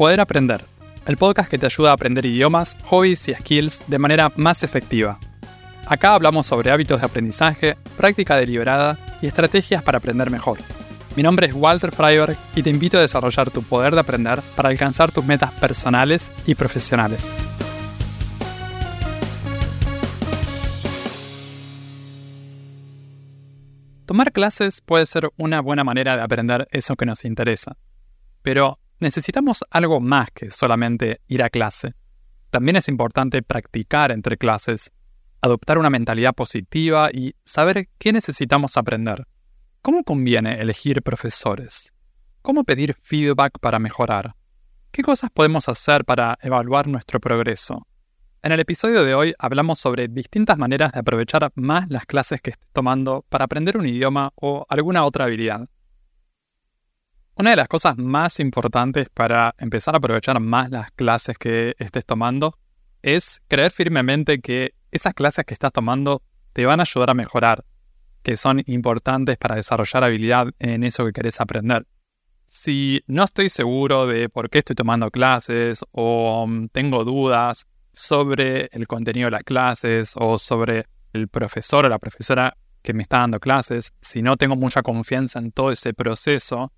Poder Aprender, el podcast que te ayuda a aprender idiomas, hobbies y skills de manera más efectiva. Acá hablamos sobre hábitos de aprendizaje, práctica deliberada y estrategias para aprender mejor. Mi nombre es Walter Freiberg y te invito a desarrollar tu poder de aprender para alcanzar tus metas personales y profesionales. Tomar clases puede ser una buena manera de aprender eso que nos interesa, pero necesitamos algo más que solamente ir a clase. También es importante practicar entre clases, adoptar una mentalidad positiva y saber qué necesitamos aprender. ¿Cómo conviene elegir profesores? ¿Cómo pedir feedback para mejorar? ¿Qué cosas podemos hacer para evaluar nuestro progreso? En el episodio de hoy hablamos sobre distintas maneras de aprovechar más las clases que estés tomando para aprender un idioma o alguna otra habilidad. Una de las cosas más importantes para empezar a aprovechar más las clases que estés tomando es creer firmemente que esas clases que estás tomando te van a ayudar a mejorar, que son importantes para desarrollar habilidad en eso que querés aprender. Si no estoy seguro de por qué estoy tomando clases o mm, tengo dudas sobre el contenido de las clases o sobre el profesor o la profesora que me está dando clases, si no tengo mucha confianza en todo ese proceso,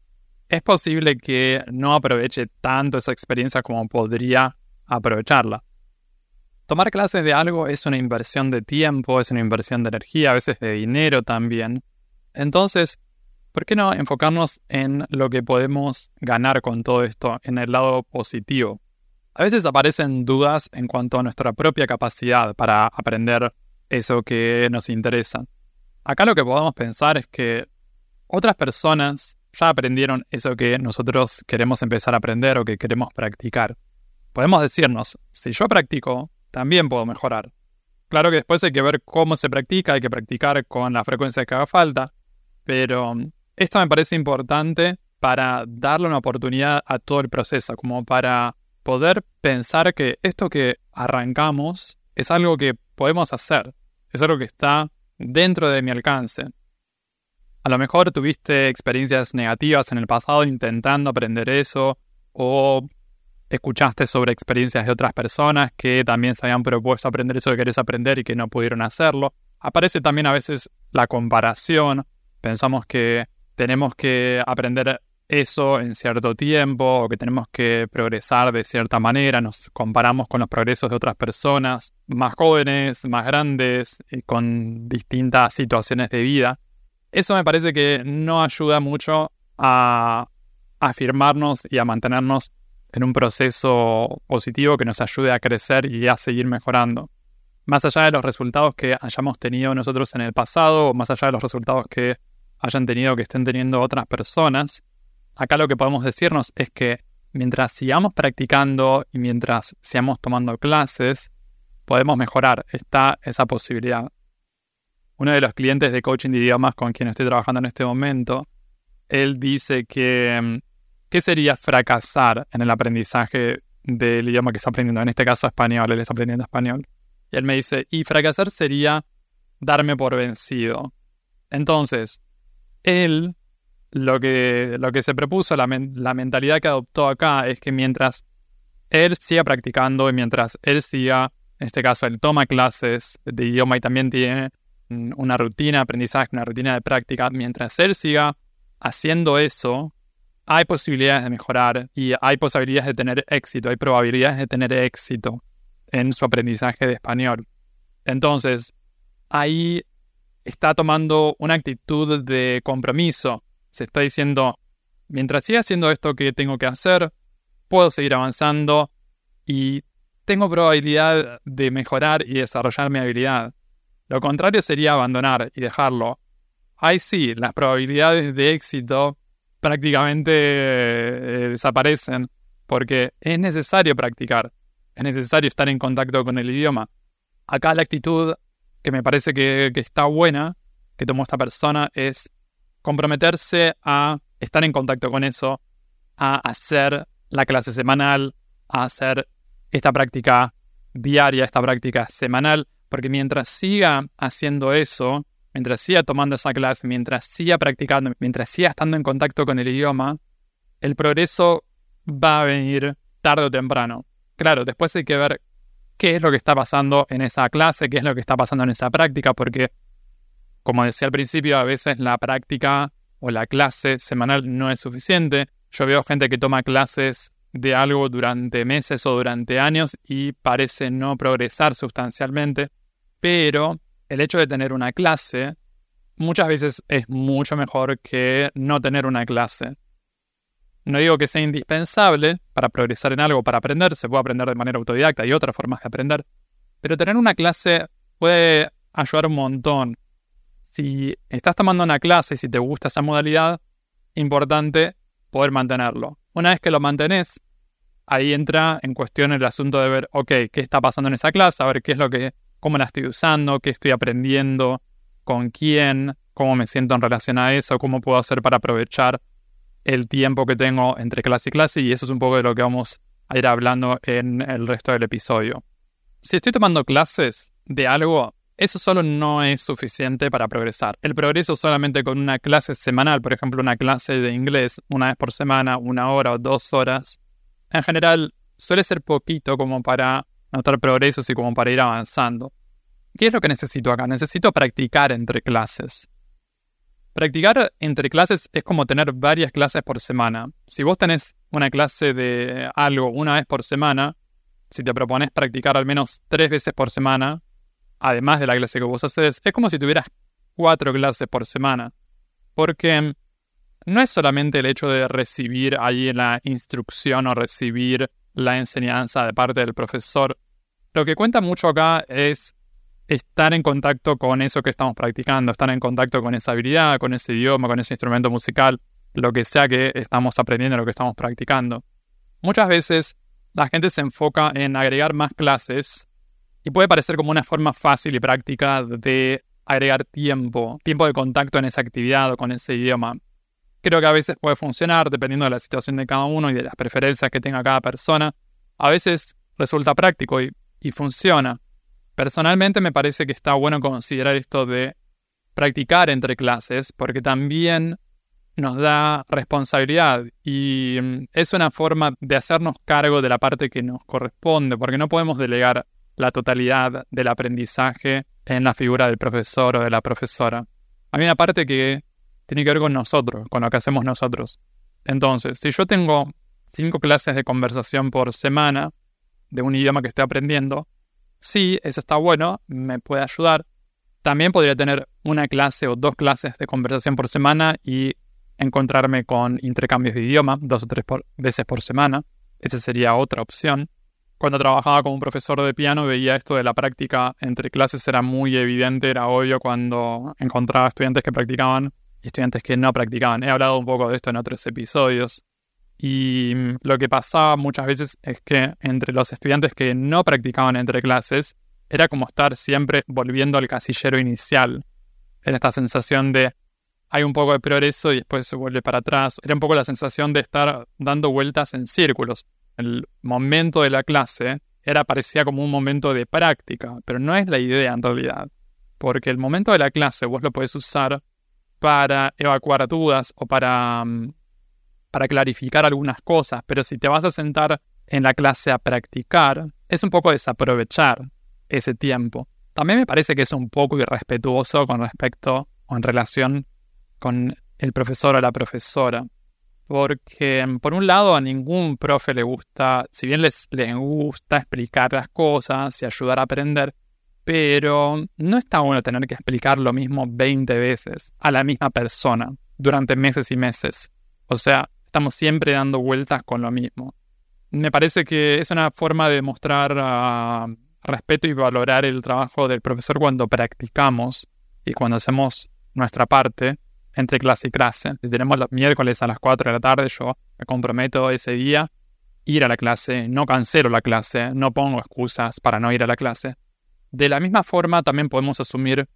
es posible que no aproveche tanto esa experiencia como podría aprovecharla. Tomar clases de algo es una inversión de tiempo, es una inversión de energía, a veces de dinero también. Entonces, ¿por qué no enfocarnos en lo que podemos ganar con todo esto, en el lado positivo? A veces aparecen dudas en cuanto a nuestra propia capacidad para aprender eso que nos interesa. Acá lo que podemos pensar es que otras personas ya aprendieron eso que nosotros queremos empezar a aprender o que queremos practicar. Podemos decirnos, si yo practico, también puedo mejorar. Claro que después hay que ver cómo se practica, hay que practicar con la frecuencia que haga falta, pero esto me parece importante para darle una oportunidad a todo el proceso, como para poder pensar que esto que arrancamos es algo que podemos hacer, es algo que está dentro de mi alcance. A lo mejor tuviste experiencias negativas en el pasado intentando aprender eso o escuchaste sobre experiencias de otras personas que también se habían propuesto aprender eso que querés aprender y que no pudieron hacerlo. Aparece también a veces la comparación. Pensamos que tenemos que aprender eso en cierto tiempo o que tenemos que progresar de cierta manera. Nos comparamos con los progresos de otras personas más jóvenes, más grandes, con distintas situaciones de vida. Eso me parece que no ayuda mucho a afirmarnos y a mantenernos en un proceso positivo que nos ayude a crecer y a seguir mejorando. Más allá de los resultados que hayamos tenido nosotros en el pasado, más allá de los resultados que hayan tenido, que estén teniendo otras personas, acá lo que podemos decirnos es que mientras sigamos practicando y mientras sigamos tomando clases, podemos mejorar. Está esa posibilidad uno de los clientes de coaching de idiomas con quien estoy trabajando en este momento, él dice que mm, ¿qué sería fracasar en el aprendizaje del idioma que está aprendiendo? En este caso español, él está aprendiendo español. Y él me dice, y fracasar sería darme por vencido. Entonces, él lo que, lo que se propuso, la, la mentalidad que adoptó acá es que mientras él siga practicando y mientras él siga, en este caso él toma clases de idioma y también tiene una rutina de aprendizaje, una rutina de práctica, mientras él siga haciendo eso, hay posibilidades de mejorar y hay posibilidades de tener éxito, hay probabilidades de tener éxito en su aprendizaje de español. Entonces, ahí está tomando una actitud de compromiso. Se está diciendo, mientras siga haciendo esto que tengo que hacer, puedo seguir avanzando y tengo probabilidad de mejorar y desarrollar mi habilidad. Lo contrario sería abandonar y dejarlo. Ahí sí, las probabilidades de éxito prácticamente eh, desaparecen porque es necesario practicar, es necesario estar en contacto con el idioma. Acá la actitud que me parece que, que está buena, que tomó esta persona, es comprometerse a estar en contacto con eso, a hacer la clase semanal, a hacer esta práctica diaria, esta práctica semanal, porque mientras siga haciendo eso, mientras siga tomando esa clase, mientras siga practicando, mientras siga estando en contacto con el idioma, el progreso va a venir tarde o temprano. Claro, después hay que ver qué es lo que está pasando en esa clase, qué es lo que está pasando en esa práctica, porque, como decía al principio, a veces la práctica o la clase semanal no es suficiente. Yo veo gente que toma clases de algo durante meses o durante años y parece no progresar sustancialmente, pero el hecho de tener una clase muchas veces es mucho mejor que no tener una clase. No digo que sea indispensable para progresar en algo, para aprender, se puede aprender de manera autodidacta, y otras formas de aprender, pero tener una clase puede ayudar un montón. Si estás tomando una clase y si te gusta esa modalidad, importante poder mantenerlo. Una vez que lo mantenés, ahí entra en cuestión el asunto de ver, ok, qué está pasando en esa clase, a ver qué es lo que, cómo la estoy usando, qué estoy aprendiendo, con quién, cómo me siento en relación a eso, cómo puedo hacer para aprovechar el tiempo que tengo entre clase y clase y eso es un poco de lo que vamos a ir hablando en el resto del episodio. Si estoy tomando clases de algo, eso solo no es suficiente para progresar. El progreso solamente con una clase semanal, por ejemplo, una clase de inglés una vez por semana, una hora o dos horas, en general suele ser poquito como para notar progresos y como para ir avanzando. ¿Qué es lo que necesito acá? Necesito practicar entre clases. Practicar entre clases es como tener varias clases por semana. Si vos tenés una clase de algo una vez por semana, si te propones practicar al menos tres veces por semana, además de la clase que vos haces, es como si tuvieras cuatro clases por semana. Porque no es solamente el hecho de recibir ahí la instrucción o recibir la enseñanza de parte del profesor. Lo que cuenta mucho acá es estar en contacto con eso que estamos practicando, estar en contacto con esa habilidad, con ese idioma, con ese instrumento musical, lo que sea que estamos aprendiendo, lo que estamos practicando. Muchas veces la gente se enfoca en agregar más clases y puede parecer como una forma fácil y práctica de agregar tiempo, tiempo de contacto en esa actividad o con ese idioma. Creo que a veces puede funcionar dependiendo de la situación de cada uno y de las preferencias que tenga cada persona. A veces resulta práctico y, funciona. Personalmente me parece que está bueno considerar esto de practicar entre clases porque también nos da responsabilidad y mm, es una forma de hacernos cargo de la parte que nos corresponde porque no podemos delegar la totalidad del aprendizaje en la figura del profesor o de la profesora. Hay una parte que tiene que ver con nosotros, con lo que hacemos nosotros. Entonces, si yo tengo cinco clases de conversación por semana de un idioma que estoy aprendiendo, Sí, eso está bueno, me puede ayudar. También podría tener una clase o dos clases de conversación por semana y encontrarme con intercambios de idioma dos o tres veces por semana. Esa sería otra opción. Cuando trabajaba como profesor de piano veía esto de la práctica entre clases era muy evidente, era obvio cuando encontraba estudiantes que practicaban estudiantes que no practicaban. He hablado un poco de esto en otros episodios. Y mm, lo que pasaba muchas veces es que entre los estudiantes que no practicaban entre clases, era como estar siempre volviendo al casillero inicial. Era esta sensación de hay un poco de progreso y después se vuelve para atrás. Era un poco la sensación de estar dando vueltas en círculos. El momento de la clase era parecía como un momento de práctica, pero no es la idea en realidad. Porque el momento de la clase vos lo puedes usar para evacuar dudas o para mm, para clarificar algunas cosas, pero si te vas a sentar en la clase a practicar, es un poco desaprovechar ese tiempo. También me parece que es un poco irrespetuoso con respecto o en relación con el profesor o la profesora. Porque por un lado a ningún profe le gusta, si bien les, les gusta explicar las cosas y ayudar a aprender, pero no está bueno tener que explicar lo mismo 20 veces a la misma persona durante meses y meses. O sea, estamos siempre dando vueltas con lo mismo. Me parece que es una forma de mostrar ah, respeto y valorar el trabajo del profesor cuando practicamos y cuando hacemos nuestra parte entre clase y clase. Si tenemos los miércoles a las 4 de la tarde, yo me comprometo ese día ir a la clase, no cancelo la clase, no pongo excusas para no ir a la clase. De la misma forma, también podemos asumir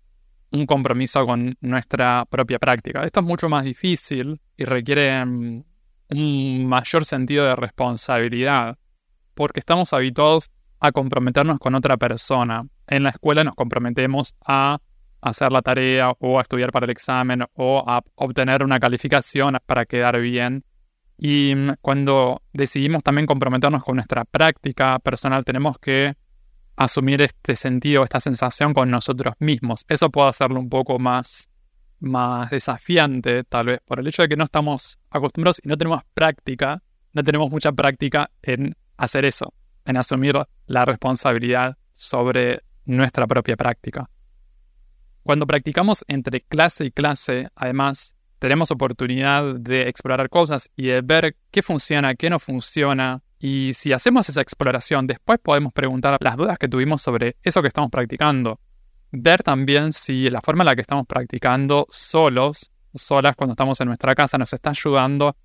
un compromiso con nuestra propia práctica. Esto es mucho más difícil y requiere mm, un mayor sentido de responsabilidad, porque estamos habituados a comprometernos con otra persona. En la escuela nos comprometemos a hacer la tarea o a estudiar para el examen o a obtener una calificación para quedar bien. Y mm, cuando decidimos también comprometernos con nuestra práctica personal, tenemos que asumir este sentido, esta sensación con nosotros mismos. Eso puede hacerlo un poco más, más desafiante, tal vez, por el hecho de que no estamos acostumbrados y no tenemos práctica, no tenemos mucha práctica en hacer eso, en asumir la responsabilidad sobre nuestra propia práctica. Cuando practicamos entre clase y clase, además, tenemos oportunidad de explorar cosas y de ver qué funciona, qué no funciona. Y si hacemos esa exploración, después podemos preguntar las dudas que tuvimos sobre eso que estamos practicando. Ver también si la forma en la que estamos practicando solos, solas cuando estamos en nuestra casa, nos está ayudando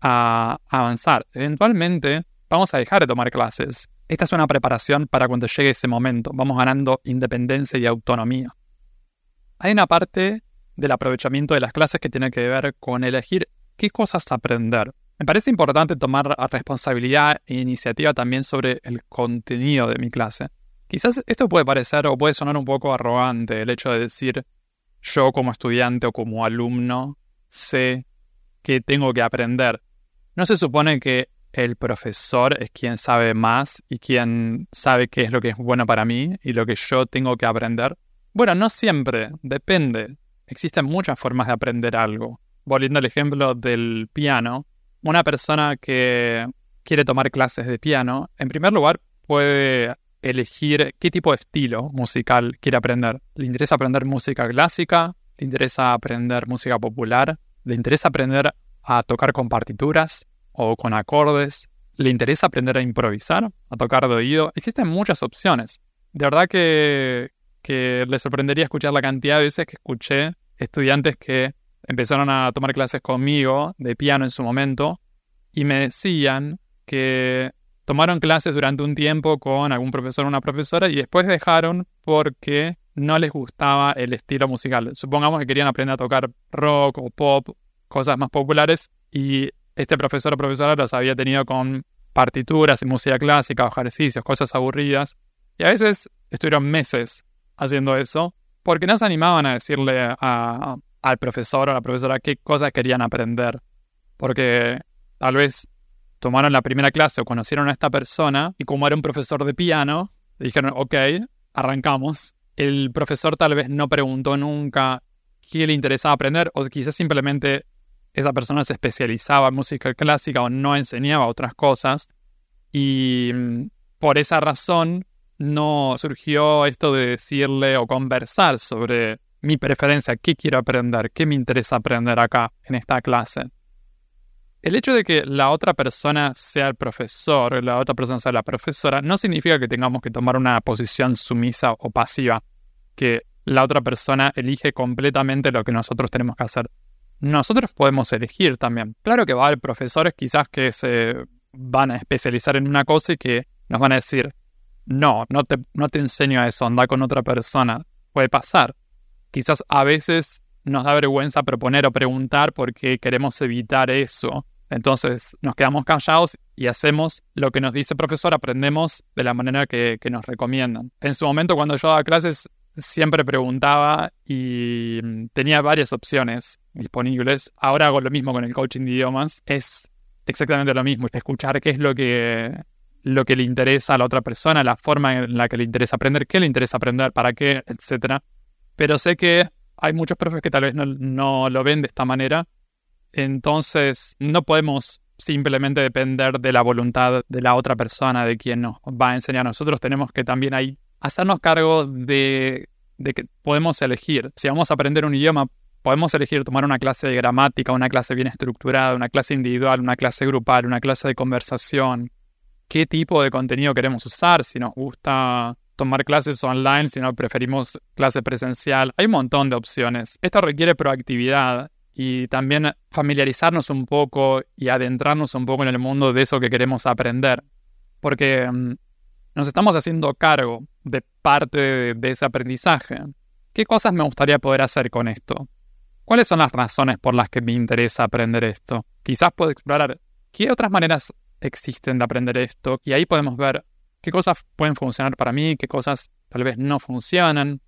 a avanzar. Eventualmente vamos a dejar de tomar clases. Esta es una preparación para cuando llegue ese momento. Vamos ganando independencia y autonomía. Hay una parte del aprovechamiento de las clases que tiene que ver con elegir qué cosas aprender. Me parece importante tomar responsabilidad e iniciativa también sobre el contenido de mi clase. Quizás esto puede parecer o puede sonar un poco arrogante, el hecho de decir yo como estudiante o como alumno sé que tengo que aprender. No se supone que el profesor es quien sabe más y quien sabe qué es lo que es bueno para mí y lo que yo tengo que aprender. Bueno, no siempre, depende. Existen muchas formas de aprender algo. Volviendo al ejemplo del piano, una persona que quiere tomar clases de piano, en primer lugar puede elegir qué tipo de estilo musical quiere aprender. ¿Le interesa aprender música clásica? ¿Le interesa aprender música popular? ¿Le interesa aprender a tocar con partituras o con acordes? ¿Le interesa aprender a improvisar? ¿A tocar de oído? Existen muchas opciones. De verdad que, que le sorprendería escuchar la cantidad de veces que escuché estudiantes que empezaron a tomar clases conmigo de piano en su momento y me decían que tomaron clases durante un tiempo con algún profesor o una profesora y después dejaron porque no les gustaba el estilo musical. Supongamos que querían aprender a tocar rock o pop, cosas más populares, y este profesor o profesora los había tenido con partituras y música clásica, ejercicios, cosas aburridas. Y a veces estuvieron meses haciendo eso porque no se animaban a decirle al profesor o a la profesora qué cosas querían aprender. Porque tal vez tomaron la primera clase o conocieron a esta persona y como era un profesor de piano, dijeron, ok, arrancamos. El profesor tal vez no preguntó nunca qué le interesaba aprender o quizás simplemente esa persona se especializaba en música clásica o no enseñaba otras cosas. Y mm, por esa razón no surgió esto de decirle o conversar sobre mi preferencia, qué quiero aprender, qué me interesa aprender acá en esta clase. El hecho de que la otra persona sea el profesor, la otra persona sea la profesora, no significa que tengamos que tomar una posición sumisa o pasiva, que la otra persona elige completamente lo que nosotros tenemos que hacer. Nosotros podemos elegir también. Claro que va a haber profesores quizás que se van a especializar en una cosa y que nos van a decir, no, no te, no te enseño eso, anda con otra persona. Puede pasar. Quizás a veces nos da vergüenza proponer o preguntar porque queremos evitar eso. Entonces nos quedamos callados y hacemos lo que nos dice el profesor, aprendemos de la manera que, que nos recomiendan. En su momento cuando yo daba clases siempre preguntaba y tenía varias opciones disponibles. Ahora hago lo mismo con el coaching de idiomas. Es exactamente lo mismo, escuchar qué es lo que lo que le interesa a la otra persona, la forma en la que le interesa aprender, qué le interesa aprender, para qué, etc. Pero sé que hay muchos profes que tal vez no, lo ven de esta manera. Entonces, no podemos simplemente depender de la voluntad de la otra persona, de quien nos va a enseñar. Nosotros tenemos que también ahí hacernos cargo de, de que podemos elegir. Si vamos a aprender un idioma, podemos elegir tomar una clase de gramática, una clase bien estructurada, una clase individual, una clase grupal, una clase de conversación, qué tipo de contenido queremos usar, si nos gusta tomar clases online, si no preferimos clase presencial. Hay un montón de opciones. Esto requiere proactividad y también familiarizarnos un poco y adentrarnos un poco en el mundo de eso que queremos aprender. Porque mm, nos estamos haciendo cargo de parte de ese aprendizaje. ¿Qué cosas me gustaría poder hacer con esto? ¿Cuáles son las razones por las que me interesa aprender esto? Quizás puedo explorar qué otras maneras existen de aprender esto y ahí podemos ver qué cosas pueden funcionar para mí, qué cosas tal vez no funcionan,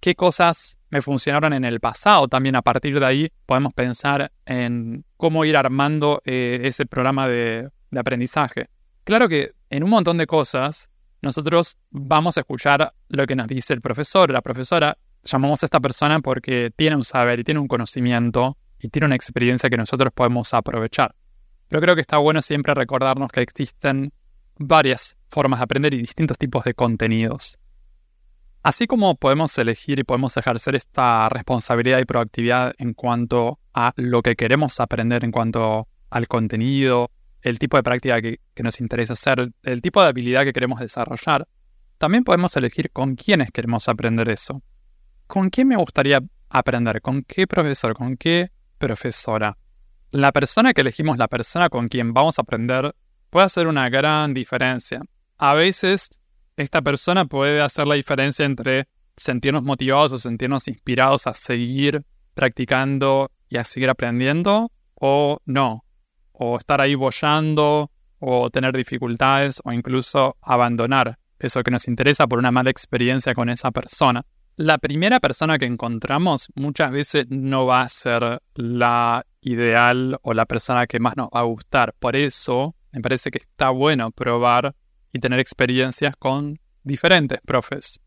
qué cosas me funcionaron en el pasado. También a partir de ahí podemos pensar en cómo ir armando eh, ese programa de, de aprendizaje. Claro que en un montón de cosas nosotros vamos a escuchar lo que nos dice el profesor, la profesora. Llamamos a esta persona porque tiene un saber y tiene un conocimiento y tiene una experiencia que nosotros podemos aprovechar. Pero creo que está bueno siempre recordarnos que existen varias formas de aprender y distintos tipos de contenidos. Así como podemos elegir y podemos ejercer esta responsabilidad y proactividad en cuanto a lo que queremos aprender, en cuanto al contenido, el tipo de práctica que, nos interesa hacer, el tipo de habilidad que queremos desarrollar, también podemos elegir con quiénes queremos aprender eso. ¿Con quién me gustaría aprender? ¿Con qué profesor? ¿Con qué profesora? La persona que elegimos, la persona con quien vamos a aprender, puede hacer una gran diferencia. A veces esta persona puede hacer la diferencia entre sentirnos motivados o sentirnos inspirados a seguir practicando y a seguir aprendiendo o no. O estar ahí bollando o tener dificultades o incluso abandonar eso que nos interesa por una mala experiencia con esa persona. La primera persona que encontramos muchas veces no va a ser la ideal o la persona que más nos va a gustar. Por eso me parece que está bueno probar y tener experiencias con diferentes profes.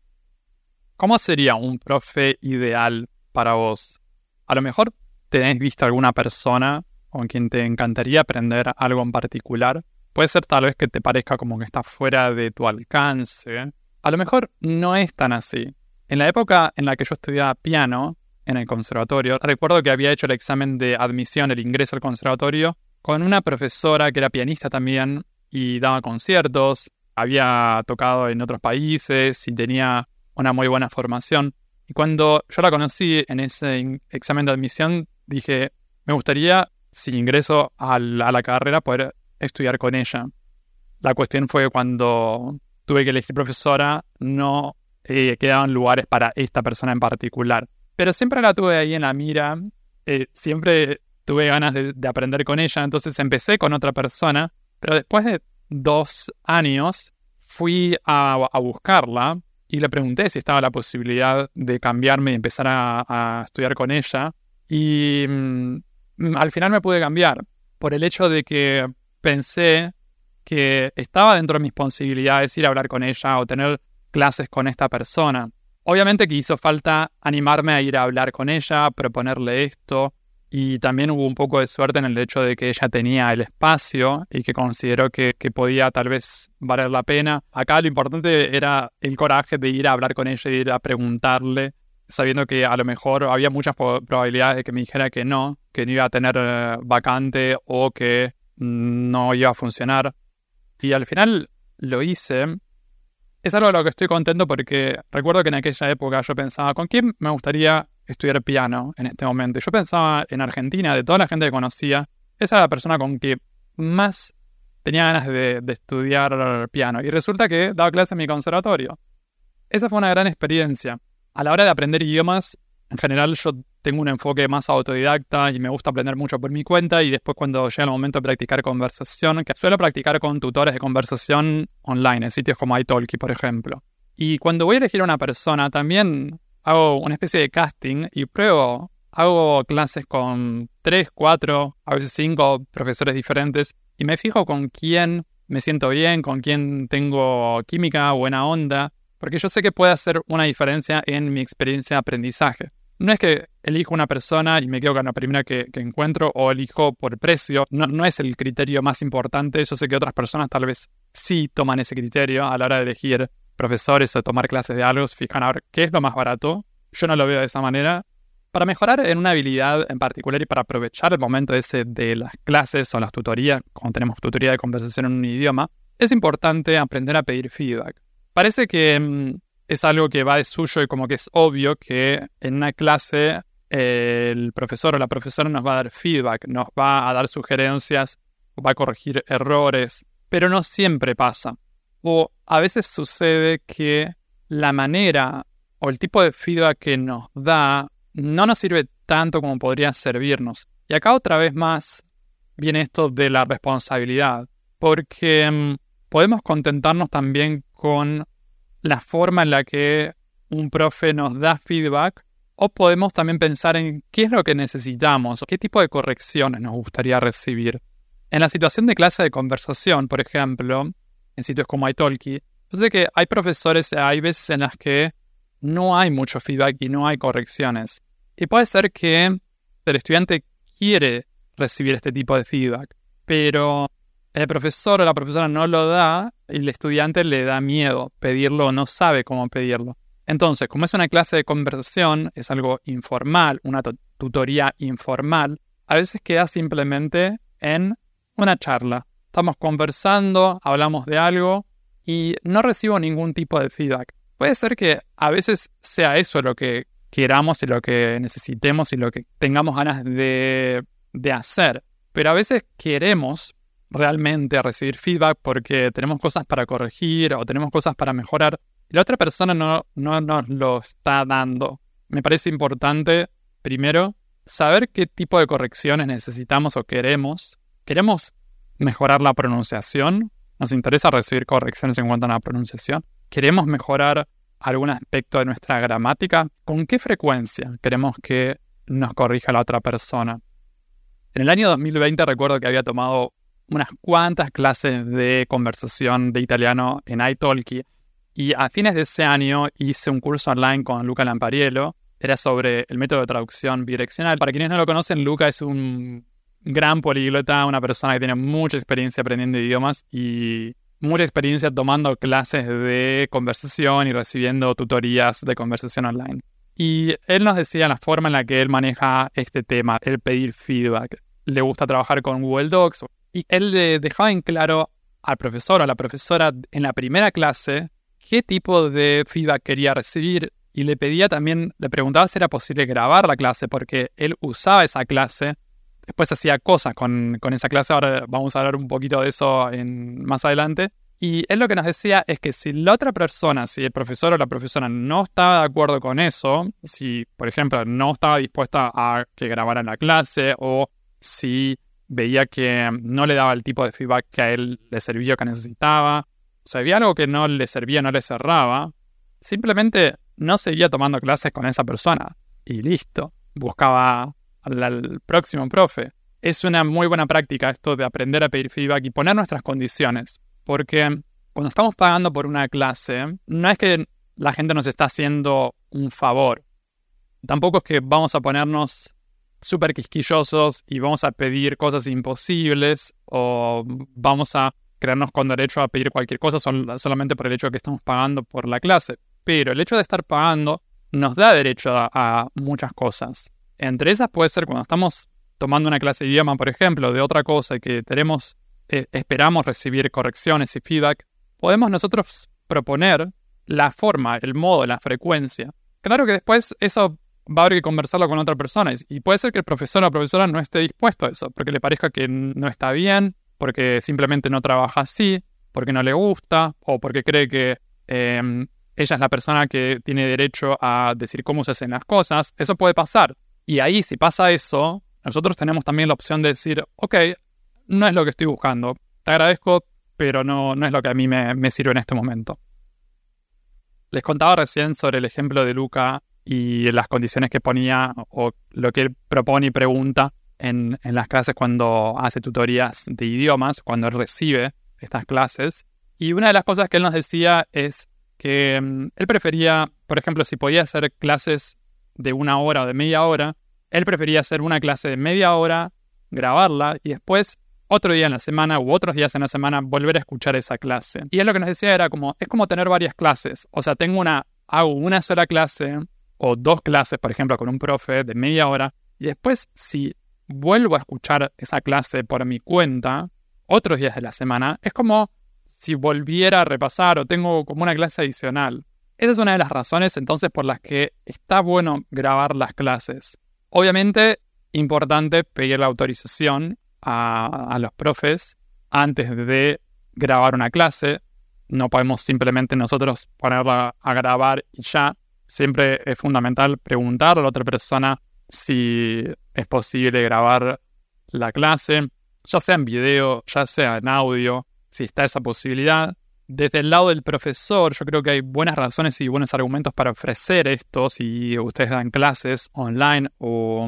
¿Cómo sería un profe ideal para vos? A lo mejor tenés visto alguna persona con quien te encantaría aprender algo en particular. Puede ser tal vez que te parezca como que está fuera de tu alcance. A lo mejor no es tan así. En la época en la que yo estudiaba piano en el conservatorio, recuerdo que había hecho el examen de admisión, el ingreso al conservatorio, con una profesora que era pianista también y daba conciertos, había tocado en otros países y tenía una muy buena formación. Y cuando yo la conocí en ese examen de admisión, dije, me gustaría, si ingreso a la, carrera, poder estudiar con ella. La cuestión fue cuando tuve que elegir profesora, no eh, quedaban lugares para esta persona en particular. Pero siempre la tuve ahí en la mira, eh, siempre tuve ganas de, aprender con ella, entonces empecé con otra persona, pero después de dos años fui a, buscarla y le pregunté si estaba la posibilidad de cambiarme y empezar a, estudiar con ella. Y mm, al final me pude cambiar por el hecho de que pensé que estaba dentro de mis posibilidades ir a hablar con ella o tener clases con esta persona. Obviamente que hizo falta animarme a ir a hablar con ella, proponerle esto, y también hubo un poco de suerte en el hecho de que ella tenía el espacio y que consideró que, podía tal vez valer la pena. Acá lo importante era el coraje de ir a hablar con ella y ir a preguntarle, sabiendo que a lo mejor había muchas probabilidades de que me dijera que no, que no iba a tener eh, vacante o que no iba a funcionar. Y al final lo hice. Es algo de lo que estoy contento porque recuerdo que en aquella época yo pensaba, ¿con quién me gustaría estudiar piano en este momento. Yo pensaba en Argentina, de toda la gente que conocía, esa era la persona con que más tenía ganas de, estudiar piano. Y resulta que daba clase en mi conservatorio. Esa fue una gran experiencia. A la hora de aprender idiomas, en general yo tengo un enfoque más autodidacta y me gusta aprender mucho por mi cuenta y después cuando llega el momento de practicar conversación, que suelo practicar con tutores de conversación online, en sitios como iTalki, por ejemplo. Y cuando voy a elegir a una persona, también hago una especie de casting y pruebo. Hago clases con tres, cuatro, a veces cinco profesores diferentes y me fijo con quién me siento bien, con quién tengo química, buena onda, porque yo sé que puede hacer una diferencia en mi experiencia de aprendizaje. No es que elijo una persona y me quedo con la primera que, encuentro o elijo por precio, no, no, es el criterio más importante, yo sé que otras personas tal vez sí toman ese criterio a la hora de elegir profesores o tomar clases de algo, fijan a ver qué es lo más barato. Yo no lo veo de esa manera. Para mejorar en una habilidad en particular y para aprovechar el momento ese de las clases o las tutorías, cuando tenemos tutoría de conversación en un idioma, es importante aprender a pedir feedback. Parece que mm, es algo que va de suyo y como que es obvio que en una clase el profesor o la profesora nos va a dar feedback, nos va a dar sugerencias, va a corregir errores, pero no siempre pasa. A veces sucede que la manera o el tipo de feedback que nos da no nos sirve tanto como podría servirnos. Y acá otra vez más viene esto de la responsabilidad, porque mm, podemos contentarnos también con la forma en la que un profe nos da feedback o podemos también pensar en qué es lo que necesitamos, qué tipo de correcciones nos gustaría recibir. En la situación de clase de conversación, por ejemplo, en sitios como iTalki, yo que hay profesores, hay veces en las que no hay mucho feedback y no hay correcciones. Y puede ser que el estudiante quiere recibir este tipo de feedback, pero el profesor o la profesora no lo da y el estudiante le da miedo pedirlo o no sabe cómo pedirlo. Entonces, como es una clase de conversación, es algo informal, una tutoría informal, a veces queda simplemente en una charla. Estamos conversando, hablamos de algo y no recibo ningún tipo de feedback. Puede ser que a veces sea eso lo que queramos y lo que necesitemos y lo que tengamos ganas de, de hacer, pero a veces queremos realmente recibir feedback porque tenemos cosas para corregir o tenemos cosas para mejorar y la otra persona no, no nos lo está dando. Me parece importante, primero, saber qué tipo de correcciones necesitamos o queremos. ¿Queremos mejorar la pronunciación? ¿Nos interesa recibir correcciones en cuanto a la pronunciación? ¿Queremos mejorar algún aspecto de nuestra gramática? ¿Con qué frecuencia queremos que nos corrija la otra persona? En el año 2020 recuerdo que había tomado unas cuantas clases de conversación de italiano en iTalki y a fines de ese año hice un curso online con Luca Lampariello. Era sobre el método de traducción bidireccional. Para quienes no lo conocen, Luca es un gran políglota, una persona que tiene mucha experiencia aprendiendo idiomas y mucha experiencia tomando clases de conversación y recibiendo tutorías de conversación online. Y él nos decía la forma en la que él maneja este tema, el pedir feedback. Le gusta trabajar con Google Docs y él le dejaba en claro al profesor o a la profesora en la primera clase qué tipo de feedback quería recibir y le pedía también, le preguntaba si era posible grabar la clase porque él usaba esa clase, después hacía cosas con, esa clase, ahora vamos a hablar un poquito de eso más adelante. Y él lo que nos decía es que si la otra persona, si el profesor o la profesora no estaba de acuerdo con eso, si por ejemplo no estaba dispuesta a que grabaran la clase o si veía que no le daba el tipo de feedback que a él le servía o que necesitaba, o sea, había algo que no le servía, no le cerraba, simplemente no seguía tomando clases con esa persona y listo, buscaba al, próximo profe. Es una muy buena práctica esto de aprender a pedir feedback y poner nuestras condiciones, porque cuando estamos pagando por una clase, no es que la gente nos está haciendo un favor, tampoco es que vamos a ponernos súper quisquillosos y vamos a pedir cosas imposibles o vamos a creernos con derecho a pedir cualquier cosa solamente por el hecho de que estamos pagando por la clase. Pero el hecho de estar pagando nos da derecho a, muchas cosas. Entre esas puede ser cuando estamos tomando una clase de idioma, por ejemplo, de otra cosa que tenemos, eh, esperamos recibir correcciones y feedback, podemos nosotros proponer la forma, el modo, la frecuencia. Claro que después eso va a haber que conversarlo con otra persona y puede ser que el profesor o profesora no esté dispuesto a eso, porque le parezca que no está bien porque simplemente no trabaja así, porque no le gusta o porque cree que em, ella es la persona que tiene derecho a decir cómo se hacen las cosas. Eso puede pasar. Y ahí, si pasa eso, nosotros tenemos también la opción de decir, ok, no es lo que estoy buscando. Te agradezco, pero no, no es lo que a mí me, sirve en este momento. Les contaba recién sobre el ejemplo de Luca y las condiciones que ponía o lo que él propone y pregunta en, las clases cuando hace tutorías de idiomas, cuando él recibe estas clases. Y una de las cosas que él nos decía es que mm, él prefería, por ejemplo, si podía hacer clases de una hora o de media hora, él prefería hacer una clase de media hora, grabarla y después otro día en la semana u otros días en la semana volver a escuchar esa clase. Y él lo que nos decía era como, es como tener varias clases. O sea, tengo una, hago una sola clase o dos clases, por ejemplo, con un profe de media hora. Y después, si vuelvo a escuchar esa clase por mi cuenta otros días de la semana, es como si volviera a repasar o tengo como una clase adicional. Esa es una de las razones entonces por las que está bueno grabar las clases. Obviamente, importante pedir la autorización a, a los profes antes de grabar una clase. No podemos simplemente nosotros ponerla a grabar y ya. Siempre es fundamental preguntar a la otra persona si es posible grabar la clase, ya sea en video, ya sea en audio, si está esa posibilidad. Desde el lado del profesor, yo creo que hay buenas razones y buenos argumentos para ofrecer esto si ustedes dan clases online o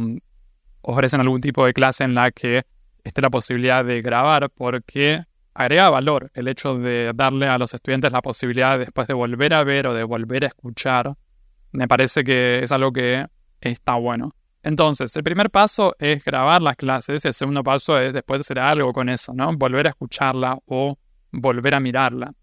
ofrecen algún tipo de clase en la que esté la posibilidad de grabar, porque agrega valor el hecho de darle a los estudiantes la posibilidad después de volver a ver o de volver a escuchar. Me parece que es algo que está bueno. Entonces, el primer paso es grabar las clases el segundo paso es después hacer algo con eso, ¿no? Volver a escucharla o volver a mirarla.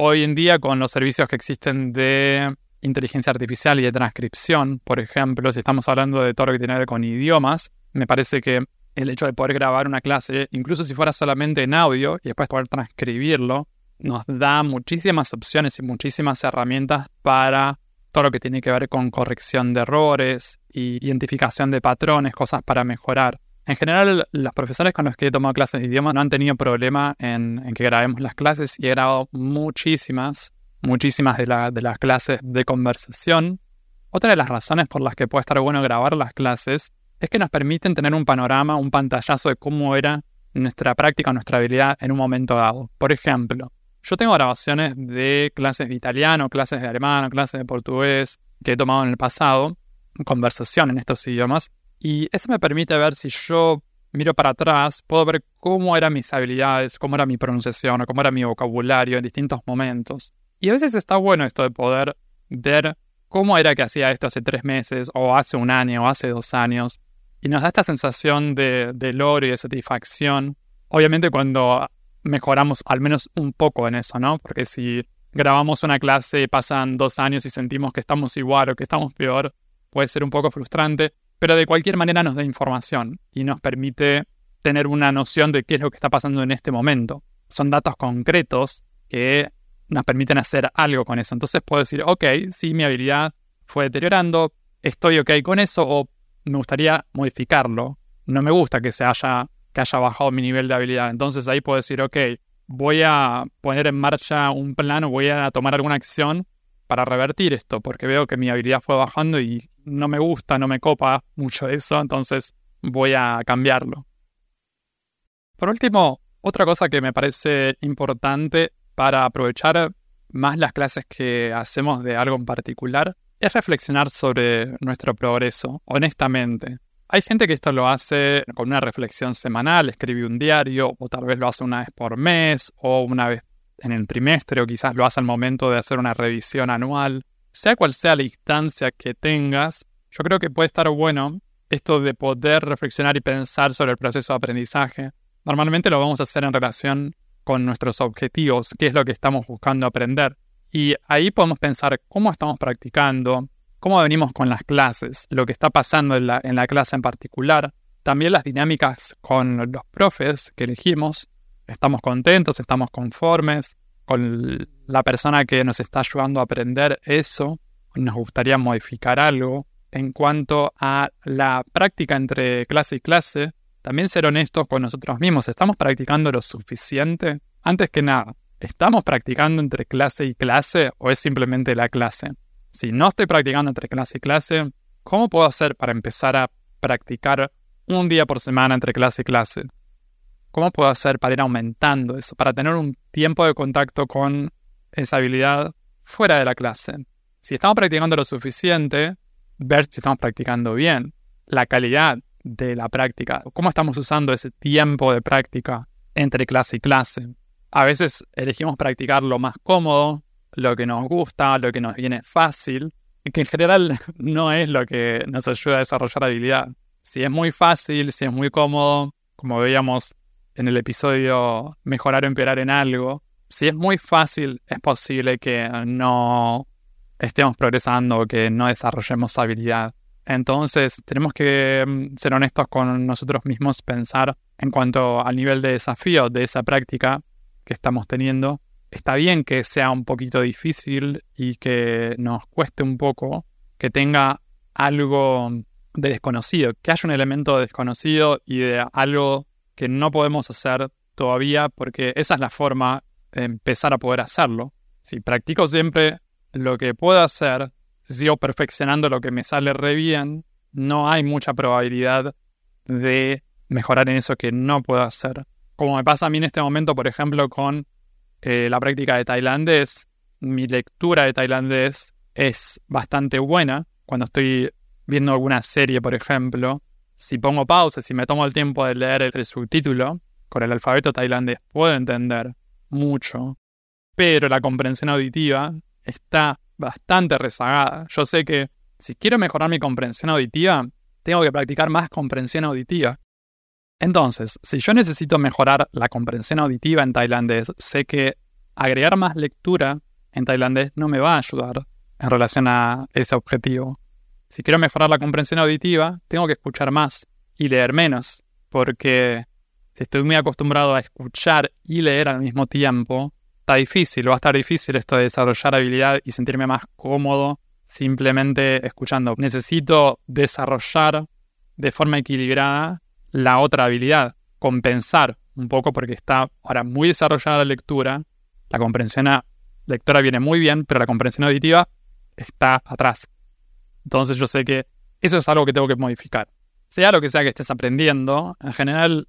Hoy en día, con los servicios que existen de inteligencia artificial y de transcripción, por ejemplo, si estamos hablando de todo lo que tiene que ver con idiomas, me parece que el hecho de poder grabar una clase, incluso si fuera solamente en audio y después poder transcribirlo, nos da muchísimas opciones y muchísimas herramientas para todo lo que tiene que ver con corrección de errores, y identificación de patrones, cosas para mejorar. En general, los profesores con los que he tomado clases de idioma no han tenido problema en, que grabemos las clases y he grabado muchísimas, muchísimas de, de las clases de conversación. Otra de las razones por las que puede estar bueno grabar las clases es que nos permiten tener un panorama, un pantallazo de cómo era nuestra práctica, nuestra habilidad en un momento dado. Por ejemplo, yo tengo grabaciones de clases de italiano, clases de alemán, clases de portugués que he tomado en el pasado, conversación en estos idiomas, y eso me permite ver si yo miro para atrás, puedo ver cómo eran mis habilidades, cómo era mi pronunciación, cómo era mi vocabulario en distintos momentos. Y a veces está bueno esto de poder ver cómo era que hacía esto hace tres meses, o hace un año, o hace dos años. Y nos da esta sensación de, de logro y de satisfacción. Obviamente cuando mejoramos al menos un poco en eso, ¿no? Porque si grabamos una clase pasan dos años y sentimos que estamos igual o que estamos peor, puede ser un poco frustrante pero de cualquier manera nos da información y nos permite tener una noción de qué es lo que está pasando en este momento. Son datos concretos que nos permiten hacer algo con eso. Entonces puedo decir, ok, sí, mi habilidad fue deteriorando, estoy ok con eso o me gustaría modificarlo. No me gusta que se haya, que haya bajado mi nivel de habilidad. Entonces ahí puedo decir, ok, voy a poner en marcha un plan o voy a tomar alguna acción para revertir esto, porque veo que mi habilidad fue bajando y no me gusta, no me copa mucho eso, entonces voy a cambiarlo. Por último, otra cosa que me parece importante para aprovechar más las clases que hacemos de algo en particular es reflexionar sobre nuestro progreso, honestamente. Hay gente que esto lo hace con una reflexión semanal, escribe un diario, o tal vez lo hace una vez por mes, o una vez en el trimestre, o quizás lo hace al momento de hacer una revisión anual sea cual sea la instancia que tengas, yo creo que puede estar bueno esto de poder reflexionar y pensar sobre el proceso de aprendizaje. Normalmente lo vamos a hacer en relación con nuestros objetivos, qué es lo que estamos buscando aprender. Y ahí podemos pensar cómo estamos practicando, cómo venimos con las clases, lo que está pasando en la, en la clase en particular, también las dinámicas con los profes que elegimos. ¿Estamos contentos? ¿Estamos conformes? con la persona que nos está ayudando a aprender eso, nos gustaría modificar algo. En cuanto a la práctica entre clase y clase, también ser honestos con nosotros mismos. ¿Estamos practicando lo suficiente? Antes que nada, ¿estamos practicando entre clase y clase o es simplemente la clase? Si no estoy practicando entre clase y clase, ¿cómo puedo hacer para empezar a practicar un día por semana entre clase y clase? ¿Cómo puedo hacer para ir aumentando eso? Para tener un tiempo de contacto con esa habilidad fuera de la clase. Si estamos practicando lo suficiente, ver si estamos practicando bien. La calidad de la práctica. ¿Cómo estamos usando ese tiempo de práctica entre clase y clase? A veces elegimos practicar lo más cómodo, lo que nos gusta, lo que nos viene fácil, que en general no es lo que nos ayuda a desarrollar habilidad. Si es muy fácil, si es muy cómodo, como veíamos en el episodio mejorar o empeorar en algo, si es muy fácil, es posible que no estemos progresando que no desarrollemos habilidad. Entonces, tenemos que mm, ser honestos con nosotros mismos, pensar en cuanto al nivel de desafío de esa práctica que estamos teniendo. Está bien que sea un poquito difícil y que nos cueste un poco, que tenga algo de desconocido, que haya un elemento desconocido y de algo que no podemos hacer todavía porque esa es la forma empezar a poder hacerlo. Si practico siempre lo que puedo hacer, si sigo perfeccionando lo que me sale re bien, no hay mucha probabilidad de mejorar en eso que no puedo hacer. Como me pasa a mí en este momento, por ejemplo, con eh, la práctica de tailandés, mi lectura de tailandés es bastante buena. Cuando estoy viendo alguna serie, por ejemplo, si pongo pausa, si me tomo el tiempo de leer el, subtítulo, con el alfabeto tailandés puedo entender mucho, pero la comprensión auditiva está bastante rezagada. Yo sé que si quiero mejorar mi comprensión auditiva, tengo que practicar más comprensión auditiva. Entonces, si yo necesito mejorar la comprensión auditiva en tailandés, sé que agregar más lectura en tailandés no me va a ayudar en relación a ese objetivo. Si quiero mejorar la comprensión auditiva, tengo que escuchar más y leer menos, porque si estoy muy acostumbrado a escuchar y leer al mismo tiempo, está difícil, va a estar difícil esto de desarrollar habilidad y sentirme más cómodo simplemente escuchando. Necesito desarrollar de forma equilibrada la otra habilidad, compensar un poco porque está ahora muy desarrollada la lectura, la comprensión lectora viene muy bien, pero la comprensión auditiva está atrás. Entonces yo sé que eso es algo que tengo que modificar. Sea lo que sea que estés aprendiendo, en general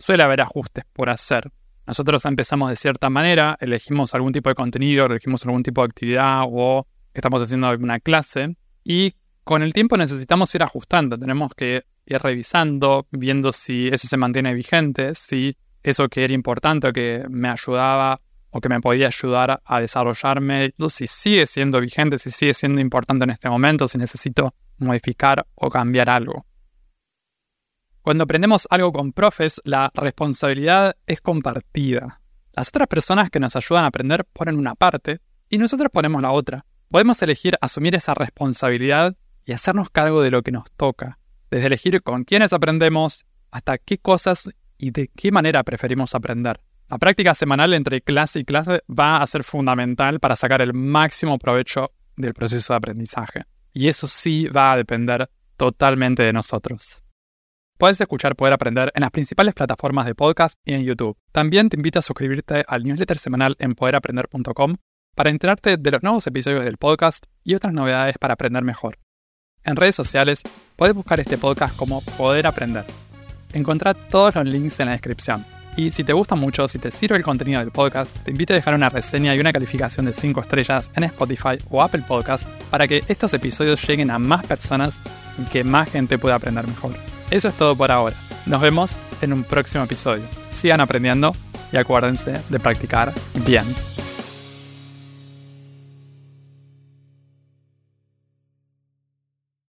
suele haber ajustes por hacer. Nosotros empezamos de cierta manera, elegimos algún tipo de contenido, elegimos algún tipo de actividad o estamos haciendo alguna clase y con el tiempo necesitamos ir ajustando, tenemos que ir revisando, viendo si eso se mantiene vigente, si eso que era importante o que me ayudaba o que me podía ayudar a desarrollarme, si sigue siendo vigente, si sigue siendo importante en este momento, si necesito modificar o cambiar algo. Cuando aprendemos algo con profes, la responsabilidad es compartida. Las otras personas que nos ayudan a aprender ponen una parte y nosotros ponemos la otra. Podemos elegir asumir esa responsabilidad y hacernos cargo de lo que nos toca, desde elegir con quiénes aprendemos hasta qué cosas y de qué manera preferimos aprender. La práctica semanal entre clase y clase va a ser fundamental para sacar el máximo provecho del proceso de aprendizaje. Y eso sí va a depender totalmente de nosotros. Puedes escuchar Poder Aprender en las principales plataformas de podcast y en YouTube. También te invito a suscribirte al newsletter semanal en poderaprender.com para enterarte de los nuevos episodios del podcast y otras novedades para aprender mejor. En redes sociales puedes buscar este podcast como Poder Aprender. Encontrá todos los links en la descripción. Y si te gusta mucho, si te sirve el contenido del podcast, te invito a dejar una reseña y una calificación de 5 estrellas en Spotify o Apple Podcast para que estos episodios lleguen a más personas y que más gente pueda aprender mejor. Eso es todo por ahora. Nos vemos en un próximo episodio. Sigan aprendiendo y acuérdense de practicar bien.